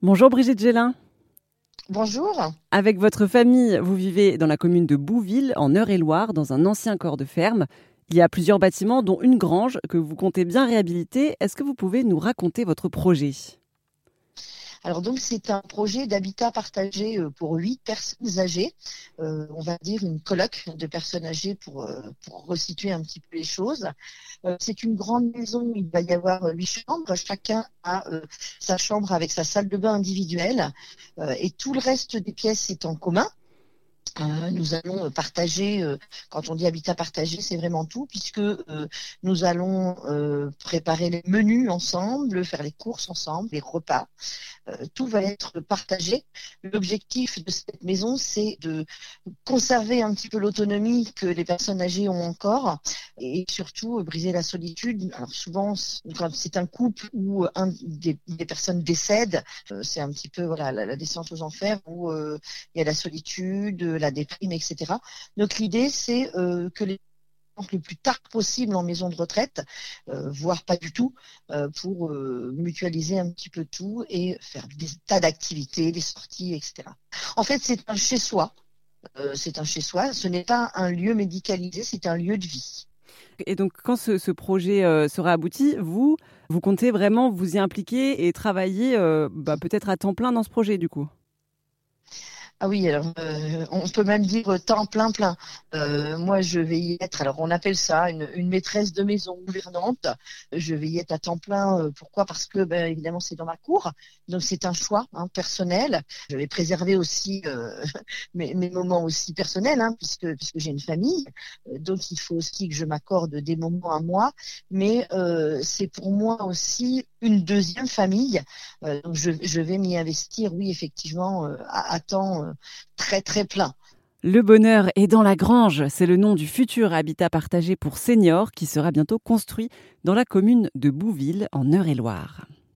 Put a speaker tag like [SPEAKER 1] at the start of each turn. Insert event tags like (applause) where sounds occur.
[SPEAKER 1] Bonjour Brigitte Gélin.
[SPEAKER 2] Bonjour.
[SPEAKER 1] Avec votre famille, vous vivez dans la commune de Bouville, en Eure-et-Loire, dans un ancien corps de ferme. Il y a plusieurs bâtiments, dont une grange que vous comptez bien réhabiliter. Est-ce que vous pouvez nous raconter votre projet?
[SPEAKER 2] Alors donc c'est un projet d'habitat partagé euh, pour huit personnes âgées, euh, on va dire une colloque de personnes âgées pour, euh, pour resituer un petit peu les choses. c'est une grande maison, il va y avoir huit chambres, chacun a sa chambre avec sa salle de bain individuelle et tout le reste des pièces est en commun. Euh, nous allons partager, euh, quand on dit habitat partagé, c'est vraiment tout, puisque euh, nous allons préparer les menus ensemble, faire les courses ensemble, les repas. tout va être partagé. L'objectif de cette maison, c'est de conserver un petit peu l'autonomie que les personnes âgées ont encore et surtout briser la solitude. Alors souvent, quand c'est un couple où un des, personnes décèdent, c'est un petit peu voilà la, la, descente aux enfers où il y a la solitude, la des déprime, etc. Donc l'idée, c'est euh, que les le plus tard possible en maison de retraite, euh, voire pas du tout, euh, pour mutualiser un petit peu tout et faire des tas d'activités, des sorties, etc. En fait, c'est un chez-soi. c'est un chez-soi. Ce n'est pas un lieu médicalisé, c'est un lieu de vie.
[SPEAKER 1] Et donc, quand ce, projet sera abouti, vous, vous comptez vraiment vous y impliquer et travailler bah, peut-être à temps plein dans ce projet, du coup?
[SPEAKER 2] Ah oui, alors euh, on peut même dire temps plein plein. Euh, moi, je vais y être. Alors, on appelle ça une, maîtresse de maison gouvernante. Je vais y être à temps plein. Euh, pourquoi? Parce que, ben, évidemment, c'est dans ma cour, donc c'est un choix hein, personnel. Je vais préserver aussi (laughs) mes, moments aussi personnels, hein, puisque puisque j'ai une famille. Donc, il faut aussi que je m'accorde des moments à moi. Mais c'est pour moi aussi une deuxième famille. donc, je, vais m'y investir, oui, effectivement, à temps
[SPEAKER 1] Le bonheur est dans la grange, c'est le nom du futur habitat partagé pour seniors qui sera bientôt construit dans la commune de Bouville en Eure-et-Loire.